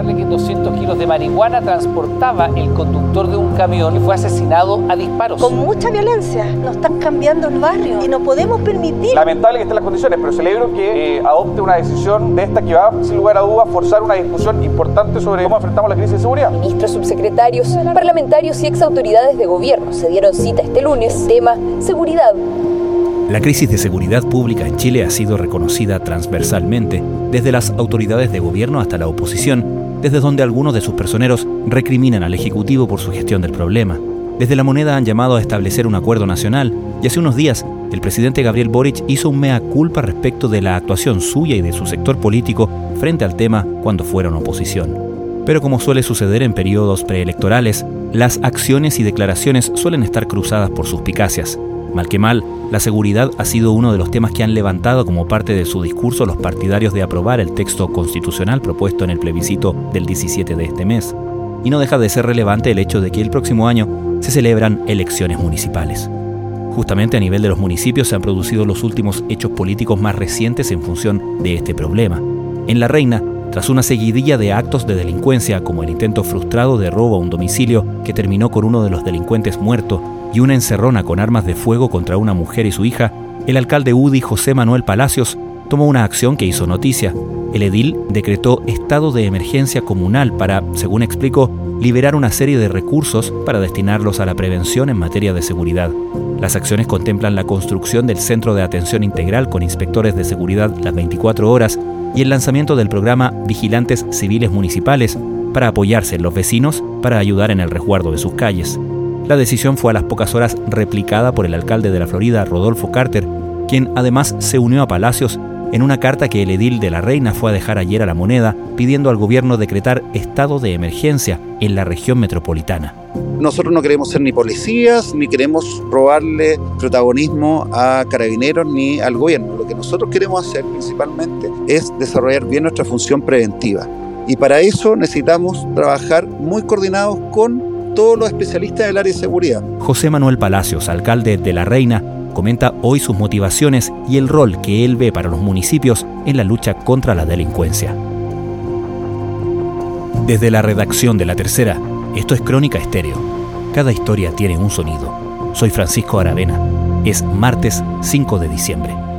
contarle que 200 kilos de marihuana transportaba el conductor de un camión que fue asesinado a disparos. Con mucha violencia. Nos están cambiando el barrio y no podemos permitir. Lamentable que estén las condiciones, pero celebro que eh, adopte una decisión de esta que va, sin lugar a dudas, forzar una discusión importante sobre cómo enfrentamos la crisis de seguridad. Ministros, subsecretarios, parlamentarios y ex autoridades de gobierno se dieron cita este lunes. Tema seguridad. La crisis de seguridad pública en Chile ha sido reconocida transversalmente, desde las autoridades de gobierno hasta la oposición, desde donde algunos de sus personeros recriminan al Ejecutivo por su gestión del problema. Desde la moneda han llamado a establecer un acuerdo nacional y hace unos días el presidente Gabriel Boric hizo un mea culpa respecto de la actuación suya y de su sector político frente al tema cuando fueron oposición. Pero como suele suceder en periodos preelectorales, las acciones y declaraciones suelen estar cruzadas por suspicacias. Mal que mal, la seguridad ha sido uno de los temas que han levantado como parte de su discurso los partidarios de aprobar el texto constitucional propuesto en el plebiscito del 17 de este mes. Y no deja de ser relevante el hecho de que el próximo año se celebran elecciones municipales. Justamente a nivel de los municipios se han producido los últimos hechos políticos más recientes en función de este problema. En La Reina, tras una seguidilla de actos de delincuencia como el intento frustrado de robo a un domicilio que terminó con uno de los delincuentes muerto y una encerrona con armas de fuego contra una mujer y su hija, el alcalde UDI José Manuel Palacios tomó una acción que hizo noticia. El edil decretó estado de emergencia comunal para, según explicó, liberar una serie de recursos para destinarlos a la prevención en materia de seguridad. Las acciones contemplan la construcción del Centro de Atención Integral con inspectores de seguridad las 24 horas y el lanzamiento del programa Vigilantes Civiles Municipales para apoyarse en los vecinos para ayudar en el resguardo de sus calles. La decisión fue a las pocas horas replicada por el alcalde de la Florida, Rodolfo Carter, quien además se unió a Palacios en una carta que el edil de la Reina fue a dejar ayer a la moneda pidiendo al gobierno decretar estado de emergencia en la región metropolitana. Nosotros no queremos ser ni policías, ni queremos robarle protagonismo a carabineros ni al gobierno. Lo que nosotros queremos hacer principalmente es desarrollar bien nuestra función preventiva. Y para eso necesitamos trabajar muy coordinados con todos los especialistas del área de seguridad. José Manuel Palacios, alcalde de La Reina, comenta hoy sus motivaciones y el rol que él ve para los municipios en la lucha contra la delincuencia. Desde la redacción de La Tercera, esto es Crónica Estéreo. Cada historia tiene un sonido. Soy Francisco Aravena. Es martes 5 de diciembre.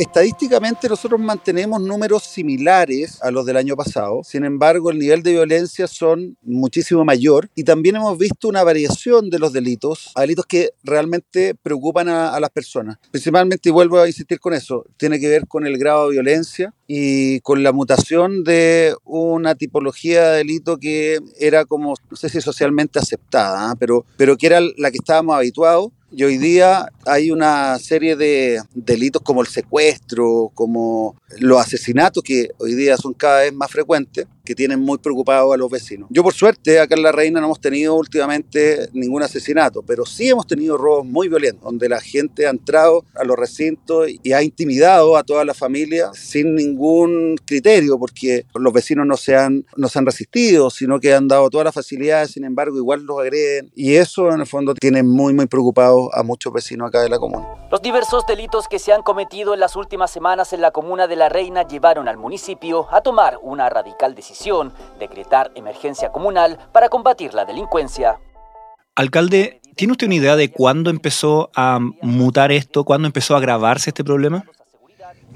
Estadísticamente nosotros mantenemos números similares a los del año pasado, sin embargo el nivel de violencia son muchísimo mayor y también hemos visto una variación de los delitos a delitos que realmente preocupan a, a las personas. Principalmente, y vuelvo a insistir con eso, tiene que ver con el grado de violencia y con la mutación de una tipología de delito que era como, no sé si socialmente aceptada, ¿eh? pero, pero que era la que estábamos habituados y hoy día hay una serie de delitos como el secuestro, como los asesinatos, que hoy día son cada vez más frecuentes, que tienen muy preocupados a los vecinos. Yo por suerte acá en La Reina no hemos tenido últimamente ningún asesinato, pero sí hemos tenido robos muy violentos, donde la gente ha entrado a los recintos y ha intimidado a toda la familia sin ningún criterio, porque los vecinos no se han, no se han resistido, sino que han dado todas las facilidades, sin embargo igual los agreden. Y eso en el fondo tiene muy, muy preocupados a muchos vecinos acá de la comuna. Los diversos delitos que se han cometido en las últimas semanas en la comuna de La Reina llevaron al municipio a tomar una radical decisión decretar emergencia comunal para combatir la delincuencia. Alcalde, ¿tiene usted una idea de cuándo empezó a mutar esto, cuándo empezó a agravarse este problema?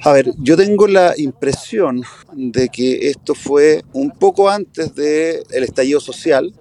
A ver, yo tengo la impresión de que esto fue un poco antes del estallido social,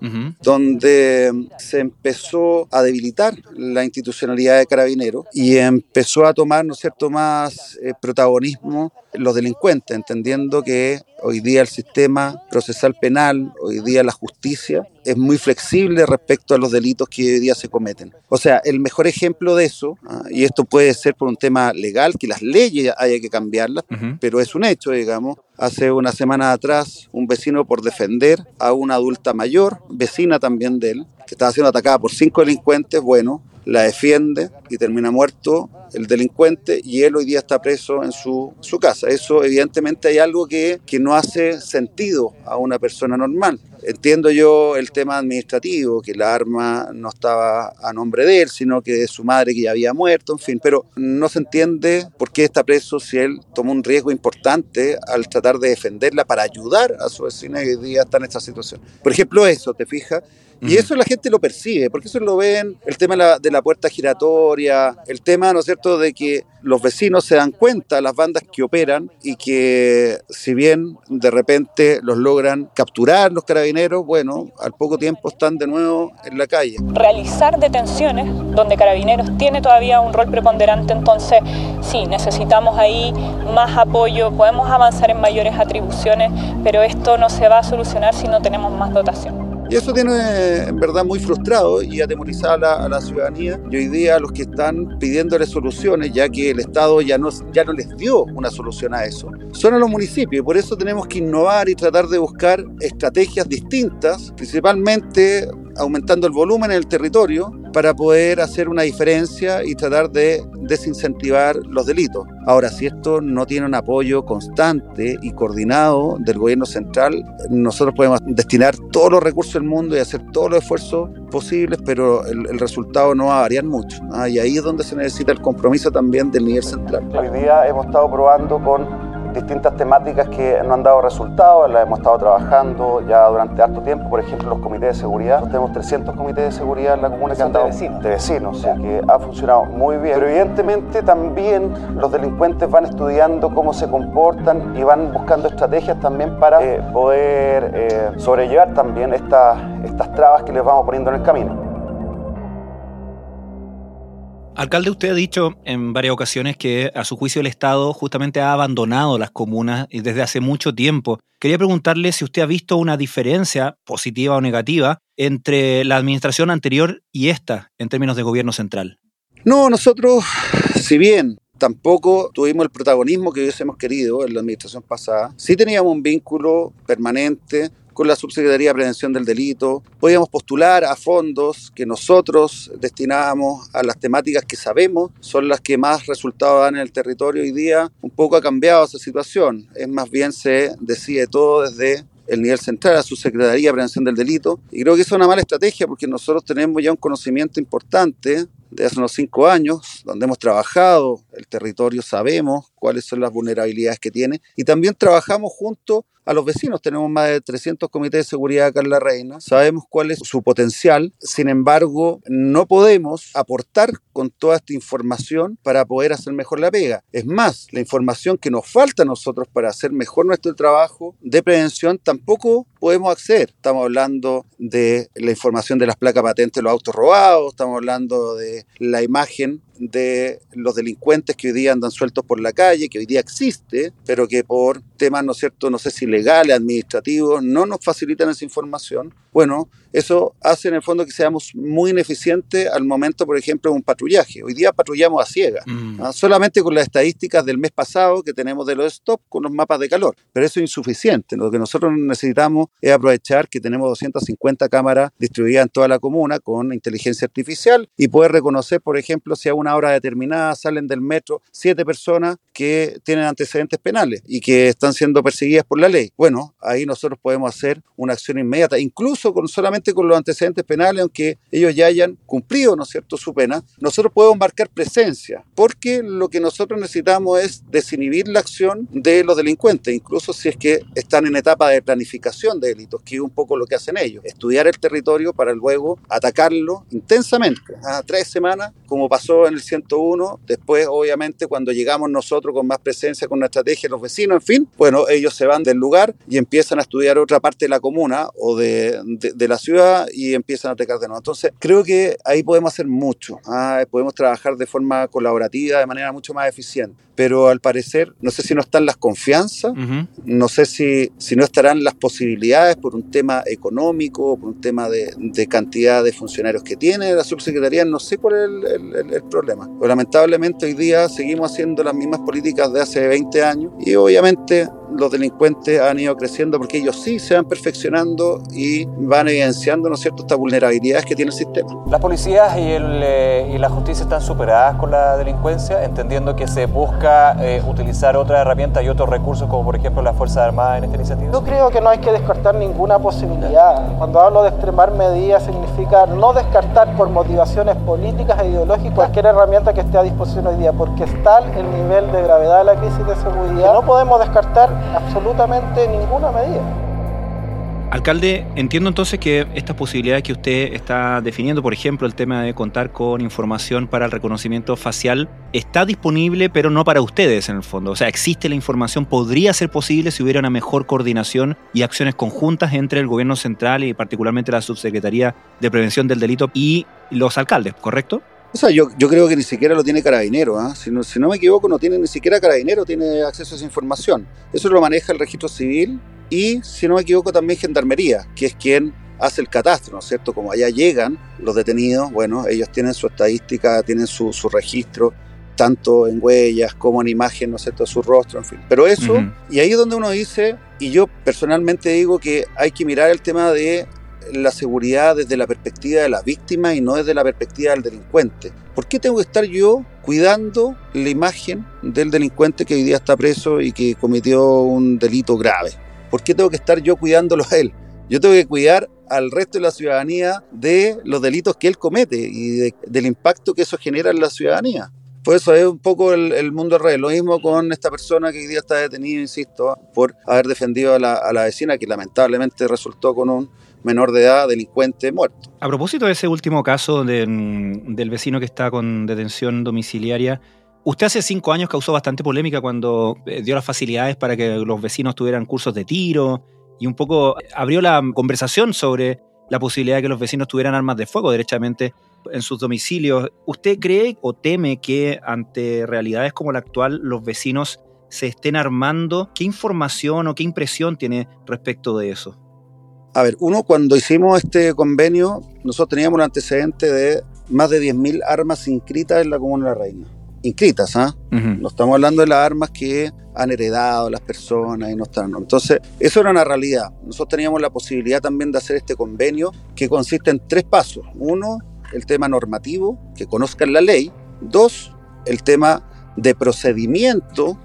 donde se empezó a debilitar la institucionalidad de Carabineros y empezó a tomar, ¿no es cierto?, más eh, protagonismo los delincuentes, entendiendo que hoy día el sistema procesal penal, hoy día la justicia, es muy flexible respecto a los delitos que hoy día se cometen. O sea, el mejor ejemplo de eso, ah, y esto puede ser por un tema legal, que las leyes haya que cambiarlas, pero es un hecho, digamos. Hace una semana atrás, un vecino por defender a una adulta mayor, vecina también de él, que estaba siendo atacada por cinco delincuentes, bueno, la defiende y termina muerto el delincuente y él hoy día está preso en su, su casa. Eso evidentemente hay algo que, que no hace sentido a una persona normal. Entiendo yo el tema administrativo, que la arma no estaba a nombre de él, sino que de su madre que ya había muerto, en fin, pero no se entiende por qué está preso si él tomó un riesgo importante al tratar de defenderla para ayudar a su vecina que hoy día está en esta situación. Por ejemplo, eso, ¿te fijas? Y eso la gente lo percibe, porque eso lo ven, el tema de la, de la, puerta giratoria, el tema, ¿no es cierto?, de que los vecinos se dan cuenta, las bandas que operan, y que si bien de repente los logran capturar los carabineros, bueno, al poco tiempo están de nuevo en la calle. Realizar detenciones donde carabineros tiene todavía un rol preponderante, entonces sí, necesitamos ahí más apoyo, podemos avanzar en mayores atribuciones, pero esto no se va a solucionar si no tenemos más dotación. Y eso tiene en verdad muy frustrado y atemorizado a la, a la, ciudadanía. Y hoy día los que están pidiéndole soluciones, ya que el Estado ya no, ya no les dio una solución a eso, son a los municipios. Y por eso tenemos que innovar y tratar de buscar estrategias distintas, principalmente aumentando el volumen en el territorio para poder hacer una diferencia y tratar de desincentivar los delitos. Ahora, si esto no tiene un apoyo constante y coordinado del gobierno central, nosotros podemos destinar todos los recursos del mundo y hacer todos los esfuerzos posibles, pero el, resultado no va a variar mucho. Y ahí es donde se necesita el compromiso también del nivel central. Hoy día hemos estado probando con distintas temáticas que no han dado resultados, las hemos estado trabajando ya durante harto tiempo, por ejemplo los comités de seguridad, Nosotros tenemos 300 comités de seguridad en la comuna que han dado de vecinos, de vecinos o sea, que ha funcionado muy bien, pero evidentemente también los delincuentes van estudiando cómo se comportan y van buscando estrategias también para eh, poder eh, sobrellevar también estas, estas trabas que les vamos poniendo en el camino. Alcalde, usted ha dicho en varias ocasiones que a su juicio el Estado justamente ha abandonado las comunas desde hace mucho tiempo. Quería preguntarle si usted ha visto una diferencia, positiva o negativa, entre la administración anterior y esta en términos de gobierno central. No, nosotros, si bien tampoco tuvimos el protagonismo que hubiésemos querido en la administración pasada, sí teníamos un vínculo permanente con la Subsecretaría de Prevención del Delito. Podíamos postular a fondos que nosotros destinábamos a las temáticas que sabemos son las que más resultados dan en el territorio hoy día. Un poco ha cambiado esa situación. Es más bien se decide todo desde el nivel central, a su Secretaría de Prevención del Delito. Y creo que es una mala estrategia porque nosotros tenemos ya un conocimiento importante de hace unos cinco años, donde hemos trabajado el territorio, sabemos cuáles son las vulnerabilidades que tiene y también trabajamos junto a los vecinos. Tenemos más de 300 comités de seguridad acá en La Reina, sabemos cuál es su potencial, sin embargo, no podemos aportar con toda esta información para poder hacer mejor la pega. Es más, la información que nos falta a nosotros para hacer mejor nuestro trabajo de prevención tampoco podemos acceder. Estamos hablando de la información de las placas patentes los autos robados, estamos hablando de la imagen de los delincuentes que hoy día andan sueltos por la calle, que hoy día existe, pero que por temas, ¿no es cierto?, no sé si legales, administrativos, no nos facilitan esa información. Bueno, eso hace en el fondo que seamos muy ineficientes al momento, por ejemplo, de un patrullaje. Hoy día patrullamos a ciegas, mm. ¿no? solamente con las estadísticas del mes pasado que tenemos de los stop con los mapas de calor, pero eso es insuficiente. Lo que nosotros necesitamos es aprovechar que tenemos 250 cámaras distribuidas en toda la comuna con inteligencia artificial y poder reconocer, por ejemplo, si a una hora determinada salen del metro siete personas que tienen antecedentes penales y que están siendo perseguidas por la ley. Bueno, ahí nosotros podemos hacer una acción inmediata, incluso con solamente con los antecedentes penales, aunque ellos ya hayan cumplido, ¿no es cierto?, su pena, nosotros podemos marcar presencia, porque lo que nosotros necesitamos es desinhibir la acción de los delincuentes, incluso si es que están en etapa de planificación de delitos, que es un poco lo que hacen ellos, estudiar el territorio para luego atacarlo intensamente, a tres semanas, como pasó en el 101, después obviamente cuando llegamos nosotros con más presencia, con una estrategia, los vecinos, en fin, bueno, ellos se van del lugar y empiezan a estudiar otra parte de la comuna o de, de, de la ciudad y empiezan a atacar de nuevo. Entonces, creo que ahí podemos hacer mucho, ¿ah? podemos trabajar de forma colaborativa, de manera mucho más eficiente, pero al parecer, no sé si no están las confianzas, uh -huh. no sé si, si no estarán las posibilidades por un tema económico, por un tema de, de cantidad de funcionarios que tiene la subsecretaría, no sé cuál es el, el, el problema. Pero lamentablemente hoy día seguimos haciendo las mismas políticas de hace 20 años y obviamente los delincuentes han ido creciendo porque ellos sí se van perfeccionando y van evidenciando, ¿no es cierto?, estas vulnerabilidades que tiene el sistema. Las policías y, el, eh, y la justicia están superadas con la delincuencia, entendiendo que se busca eh, utilizar otras herramientas y otros recursos, como por ejemplo las Fuerzas Armadas en esta iniciativa. Yo creo que no hay que descartar ninguna posibilidad. Cuando hablo de extremar medidas significa no descartar por motivaciones políticas e ideológicas cualquier herramienta que esté a disposición hoy día, porque está el nivel de gravedad de la crisis de seguridad. No podemos descartar absolutamente ninguna medida. Alcalde, entiendo entonces que estas posibilidades que usted está definiendo, por ejemplo, el tema de contar con información para el reconocimiento facial, está disponible, pero no para ustedes en el fondo. O sea, existe la información, podría ser posible si hubiera una mejor coordinación y acciones conjuntas entre el gobierno central y particularmente la Subsecretaría de Prevención del Delito y los alcaldes, ¿correcto? O sea, yo, yo creo que ni siquiera lo tiene Carabinero. ¿ah? Si, no, si no me equivoco, no tiene ni siquiera Carabinero, tiene acceso a esa información. Eso lo maneja el registro civil y, si no me equivoco, también Gendarmería, que es quien hace el catastro, ¿no es cierto? Como allá llegan los detenidos, bueno, ellos tienen su estadística, tienen su, su registro, tanto en huellas como en imagen, ¿no es cierto?, su rostro, en fin. Pero eso, y ahí es donde uno dice, y yo personalmente digo que hay que mirar el tema de la seguridad desde la perspectiva de la víctima y no desde la perspectiva del delincuente. ¿Por qué tengo que estar yo cuidando la imagen del delincuente que hoy día está preso y que cometió un delito grave? ¿Por qué tengo que estar yo cuidándolo a él? Yo tengo que cuidar al resto de la ciudadanía de los delitos que él comete y del impacto que eso genera en la ciudadanía. Por eso es un poco el, mundo al revés. Lo mismo con esta persona que hoy día está detenido, insisto, por haber defendido a la vecina que lamentablemente resultó con un menor de edad, delincuente, muerto. A propósito de ese último caso del vecino que está con detención domiciliaria, usted hace cinco años causó bastante polémica cuando eh, dio las facilidades para que los vecinos tuvieran cursos de tiro y un poco abrió la conversación sobre la posibilidad de que los vecinos tuvieran armas de fuego derechamente en sus domicilios. ¿Usted cree o teme que ante realidades como la actual los vecinos se estén armando? ¿Qué información o qué impresión tiene respecto de eso? A ver, uno, cuando hicimos este convenio, nosotros teníamos un antecedente de más de 10.000 armas inscritas en la Comuna de la Reina. Inscritas, ¿ah? No estamos hablando de las armas que han heredado las personas y no están. Entonces, eso era una realidad. Nosotros teníamos la posibilidad también de hacer este convenio que consiste en tres pasos. Uno, el tema normativo, que conozcan la ley. Dos, el tema de procedimiento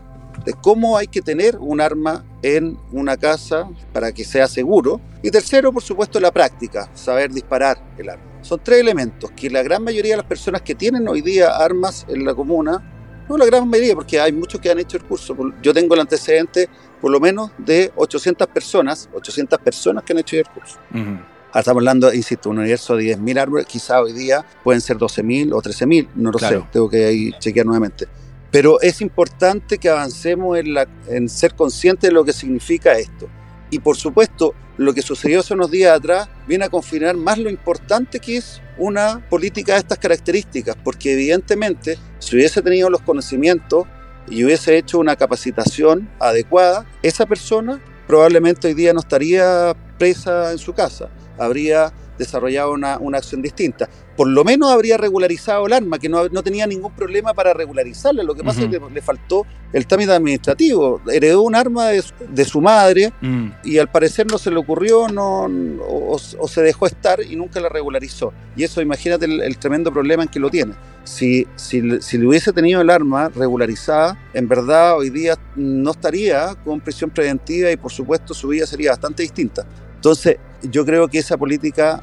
de cómo hay que tener un arma en una casa para que sea seguro. Y tercero, por supuesto, la práctica, saber disparar el arma. Son tres elementos que la gran mayoría de las personas que tienen hoy día armas en la comuna, no la gran mayoría, porque hay muchos que han hecho el curso. Yo tengo el antecedente por lo menos de 800 personas, 800 personas que han hecho el curso. Ahora estamos hablando, insisto, un universo de 10.000 árboles, quizá hoy día pueden ser 12.000 o 13.000, no lo sé, tengo que ahí chequear nuevamente. Pero es importante que avancemos en, la, en ser conscientes de lo que significa esto. Y por supuesto, lo que sucedió hace unos días atrás viene a confirmar más lo importante que es una política de estas características, porque evidentemente si hubiese tenido los conocimientos y hubiese hecho una capacitación adecuada, esa persona probablemente hoy día no estaría presa en su casa, habría desarrollado una, una acción distinta por lo menos habría regularizado el arma, que no, tenía ningún problema para regularizarla. Lo que pasa es que le faltó el trámite administrativo. Heredó un arma de, su madre mm. y al parecer no se le ocurrió no, o, se dejó estar y nunca la regularizó. Y eso, imagínate el, tremendo problema en que lo tiene. Si, si, si, le hubiese tenido el arma regularizada, en verdad hoy día no estaría con prisión preventiva y por supuesto su vida sería bastante distinta. Entonces, yo creo que esa política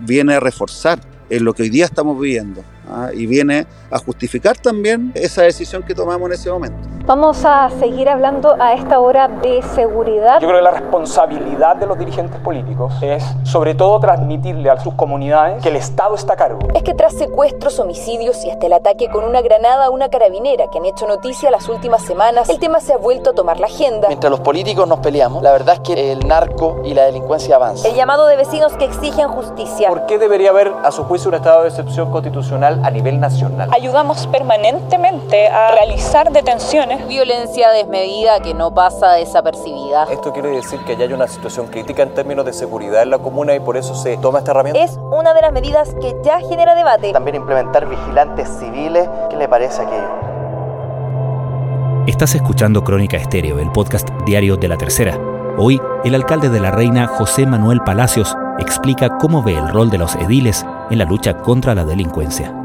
viene a reforzar en lo que hoy día estamos viviendo ¿ah? y viene a justificar también esa decisión que tomamos en ese momento. Vamos a seguir hablando a esta hora de seguridad. Yo creo que la responsabilidad de los dirigentes políticos es sobre todo transmitirle a sus comunidades que el Estado está a cargo. Es que tras secuestros, homicidios y hasta el ataque con una granada a una carabinera que han hecho noticia las últimas semanas, el tema se ha vuelto a tomar la agenda. Mientras los políticos nos peleamos, la verdad es que el narco y la delincuencia avanzan. El llamado de vecinos que exigen justicia. ¿Por qué debería haber, a su juicio, un estado de excepción constitucional a nivel nacional? Ayudamos permanentemente a realizar detenciones Violencia desmedida que no pasa desapercibida. Esto quiere decir que ya hay una situación crítica en términos de seguridad en la comuna y por eso se toma esta herramienta. Es una de las medidas que ya genera debate. También implementar vigilantes civiles. ¿Qué le parece aquello? Estás escuchando Crónica Estéreo, el podcast diario de la tercera. Hoy, el alcalde de la Reina, José Manuel Palacios, explica cómo ve el rol de los ediles en la lucha contra la delincuencia.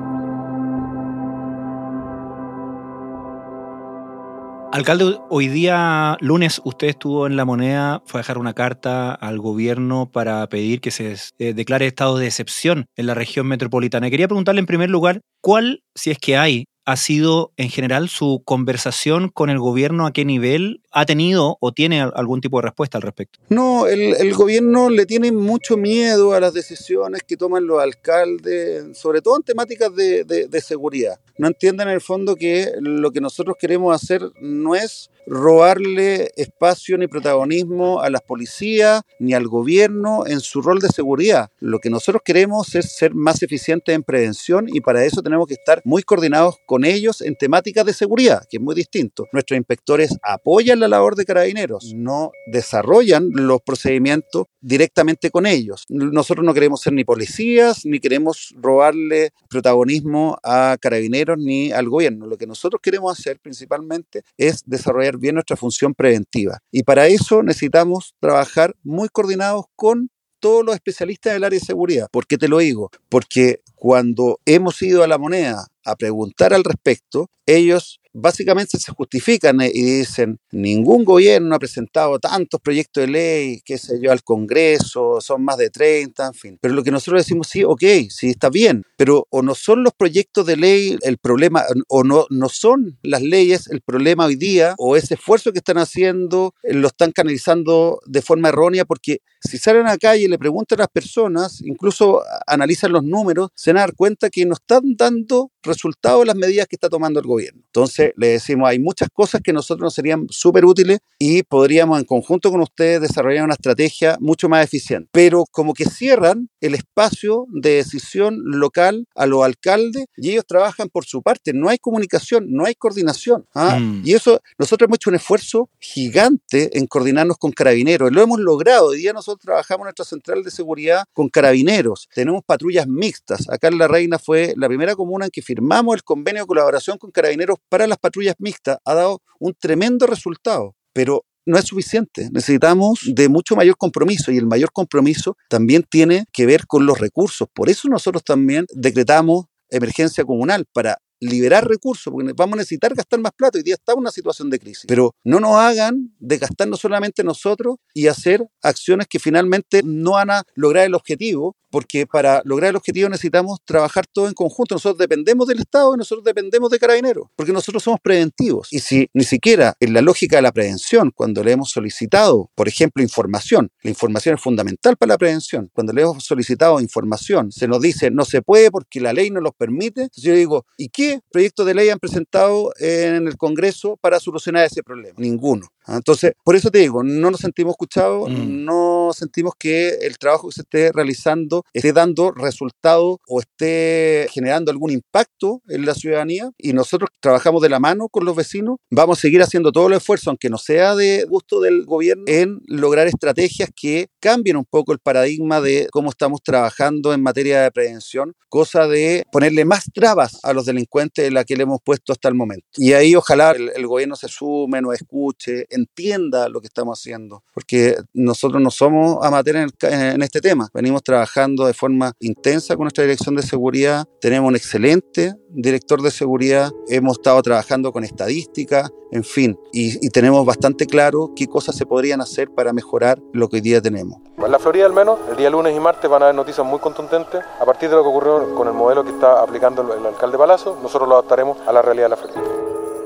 Alcalde, hoy día lunes usted estuvo en La Moneda, fue a dejar una carta al gobierno para pedir que se eh, declare estado de excepción en la región metropolitana. Quería preguntarle en primer lugar, ¿cuál, si es que hay, ha sido en general su conversación con el gobierno? ¿A qué nivel ha tenido o tiene algún tipo de respuesta al respecto? No, el, gobierno le tiene mucho miedo a las decisiones que toman los alcaldes, sobre todo en temáticas de, de seguridad. No entienden en el fondo que lo que nosotros queremos hacer no es robarle espacio ni protagonismo a las policías ni al gobierno en su rol de seguridad. Lo que nosotros queremos es ser más eficientes en prevención y para eso tenemos que estar muy coordinados con ellos en temáticas de seguridad, que es muy distinto. Nuestros inspectores apoyan la labor de carabineros, no desarrollan los procedimientos directamente con ellos. Nosotros no queremos ser ni policías, ni queremos robarle protagonismo a carabineros ni al gobierno. Lo que nosotros queremos hacer principalmente es desarrollar bien nuestra función preventiva. Y para eso necesitamos trabajar muy coordinados con todos los especialistas del área de seguridad. ¿Por qué te lo digo? Porque cuando hemos ido a la moneda a preguntar al respecto, ellos básicamente se justifican y dicen, ningún gobierno ha presentado tantos proyectos de ley, qué sé yo, al Congreso, son más de 30, en fin. Pero lo que nosotros decimos, sí, ok, sí, está bien, pero o no son los proyectos de ley el problema, o no, no son las leyes el problema hoy día, o ese esfuerzo que están haciendo eh, lo están canalizando de forma errónea, porque si salen a la calle y le preguntan a las personas, incluso analizan los números, se van a dar cuenta que no están dando resultados las medidas que está tomando el gobierno. Entonces, le decimos, hay muchas cosas que nosotros nos serían súper útiles y podríamos en conjunto con ustedes desarrollar una estrategia mucho más eficiente. Pero como que cierran el espacio de decisión local a los alcaldes y ellos trabajan por su parte. No hay comunicación, no hay coordinación. ¿ah? Mm. Y eso, nosotros hemos hecho un esfuerzo gigante en coordinarnos con carabineros. Lo hemos logrado. Hoy día nosotros trabajamos en nuestra central de seguridad con carabineros. Tenemos patrullas mixtas. Acá en La Reina fue la primera comuna en que firmamos el convenio de colaboración con carabineros para las patrullas mixtas. Ha dado un tremendo resultado. Pero no es suficiente. Necesitamos de mucho mayor compromiso y el mayor compromiso también tiene que ver con los recursos. Por eso nosotros también decretamos emergencia comunal para liberar recursos, porque vamos a necesitar gastar más plata. Hoy día está una situación de crisis. Pero no nos hagan de gastarnos solamente nosotros y hacer acciones que finalmente no van a lograr el objetivo, porque para lograr el objetivo necesitamos trabajar todo en conjunto. Nosotros dependemos del Estado y nosotros dependemos de Carabineros, porque nosotros somos preventivos. Y si ni siquiera en la lógica de la prevención, cuando le hemos solicitado, por ejemplo, información, la información es fundamental para la prevención, cuando le hemos solicitado información, se nos dice no se puede porque la ley no los permite, yo digo, ¿y qué proyectos de ley han presentado en el Congreso para solucionar ese problema? Ninguno. Entonces, por eso te digo, no nos sentimos escuchados, mm. no sentimos que el trabajo que se esté realizando esté dando resultados o esté generando algún impacto en la ciudadanía y nosotros trabajamos de la mano con los vecinos, vamos a seguir haciendo todo el esfuerzo, aunque no sea de gusto del gobierno, en lograr estrategias que cambien un poco el paradigma de cómo estamos trabajando en materia de prevención, cosa de ponerle más trabas a los delincuentes de la que le hemos puesto hasta el momento. Y ahí ojalá el, gobierno se sume, nos escuche, entienda lo que estamos haciendo, porque nosotros no somos amateurs en, este tema, venimos trabajando de forma intensa con nuestra dirección de seguridad, tenemos un excelente director de seguridad, hemos estado trabajando con estadística, en fin, y, tenemos bastante claro qué cosas se podrían hacer para mejorar lo que hoy día tenemos. En la Florida al menos, el día lunes y martes van a haber noticias muy contundentes a partir de lo que ocurrió con el modelo que está aplicando el, el alcalde Palazzo, nosotros lo adaptaremos a la realidad de la Florida.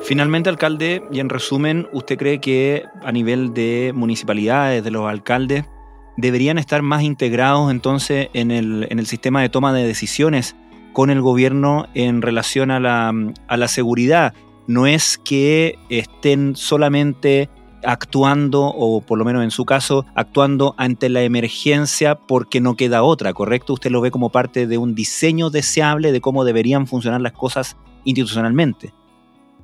Finalmente, alcalde, y en resumen, ¿usted cree que a nivel de municipalidades, de los alcaldes, deberían estar más integrados entonces en el, en el sistema de toma de decisiones con el gobierno en relación a la, a la seguridad? No es que estén solamente actuando, o por lo menos en su caso, actuando ante la emergencia porque no queda otra, ¿correcto? Usted lo ve como parte de un diseño deseable de cómo deberían funcionar las cosas institucionalmente.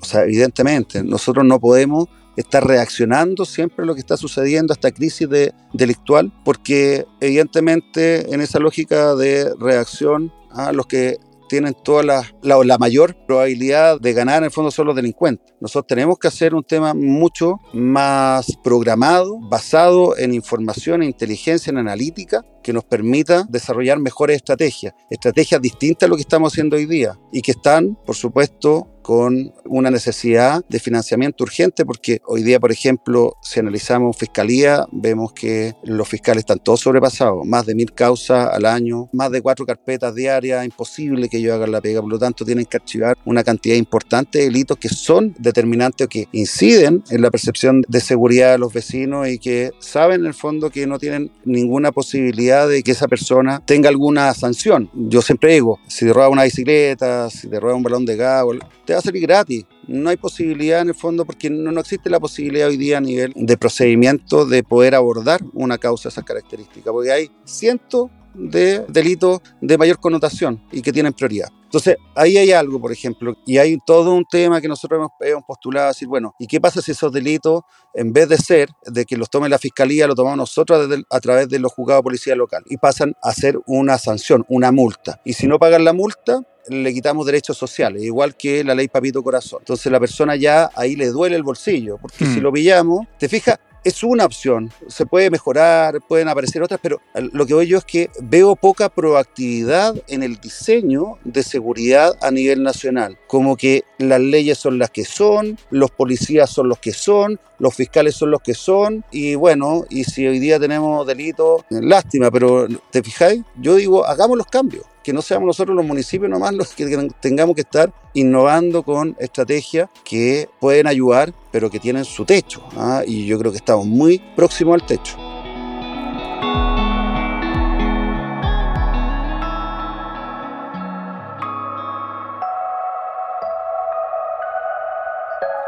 O sea, evidentemente, nosotros no podemos estar reaccionando siempre a lo que está sucediendo, a esta crisis de, delictual, porque evidentemente en esa lógica de reacción, a los que tienen toda la, la, la, mayor probabilidad de ganar en el fondo son los delincuentes. Nosotros tenemos que hacer un tema mucho más programado, basado en información, en inteligencia, en analítica, que nos permita desarrollar mejores estrategias, estrategias distintas a lo que estamos haciendo hoy día y que están, por supuesto, con una necesidad de financiamiento urgente, porque hoy día, por ejemplo, si analizamos fiscalía, vemos que los fiscales están todos sobrepasados, más de mil causas al año, más de cuatro carpetas diarias, imposible que ellos hagan la pega, por lo tanto tienen que archivar una cantidad importante de delitos que son determinantes o que inciden en la percepción de seguridad de los vecinos y que saben en el fondo que no tienen ninguna posibilidad de que esa persona tenga alguna sanción. Yo siempre digo, si te roba una bicicleta, si te roba un balón de gas, te va a salir gratis. No hay posibilidad en el fondo porque no, no, existe la posibilidad hoy día a nivel de procedimiento de poder abordar una causa de esas características, porque hay cientos de delitos de mayor connotación y que tienen prioridad. Entonces, ahí hay algo, por ejemplo, y hay todo un tema que nosotros hemos, hemos postulado, decir, bueno, ¿y qué pasa si esos delitos, en vez de ser de que los tome la fiscalía, lo tomamos nosotros a través de los juzgados de policía local y pasan a ser una sanción, una multa? Y si no pagan la multa, le quitamos derechos sociales, igual que la ley Papito Corazón. Entonces la persona ya ahí le duele el bolsillo, porque si lo pillamos, te fijas, es una opción, se puede mejorar, pueden aparecer otras, pero lo que voy yo es que veo poca proactividad en el diseño de seguridad a nivel nacional, como que las leyes son las que son, los policías son los que son, los fiscales son los que son, y bueno, y si hoy día tenemos delitos, lástima, pero te fijáis, yo digo, hagamos los cambios que no seamos nosotros los municipios nomás los que tengamos que estar innovando con estrategias que pueden ayudar, pero que tienen su techo. ¿ah? Y yo creo que estamos muy próximos al techo.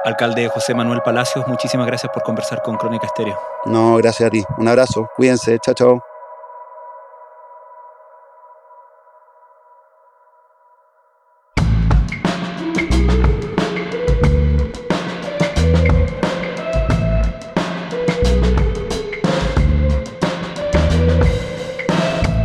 Alcalde José Manuel Palacios, muchísimas gracias por conversar con Crónica Estéreo. No, gracias a ti. Un abrazo. Cuídense. Chao, chao.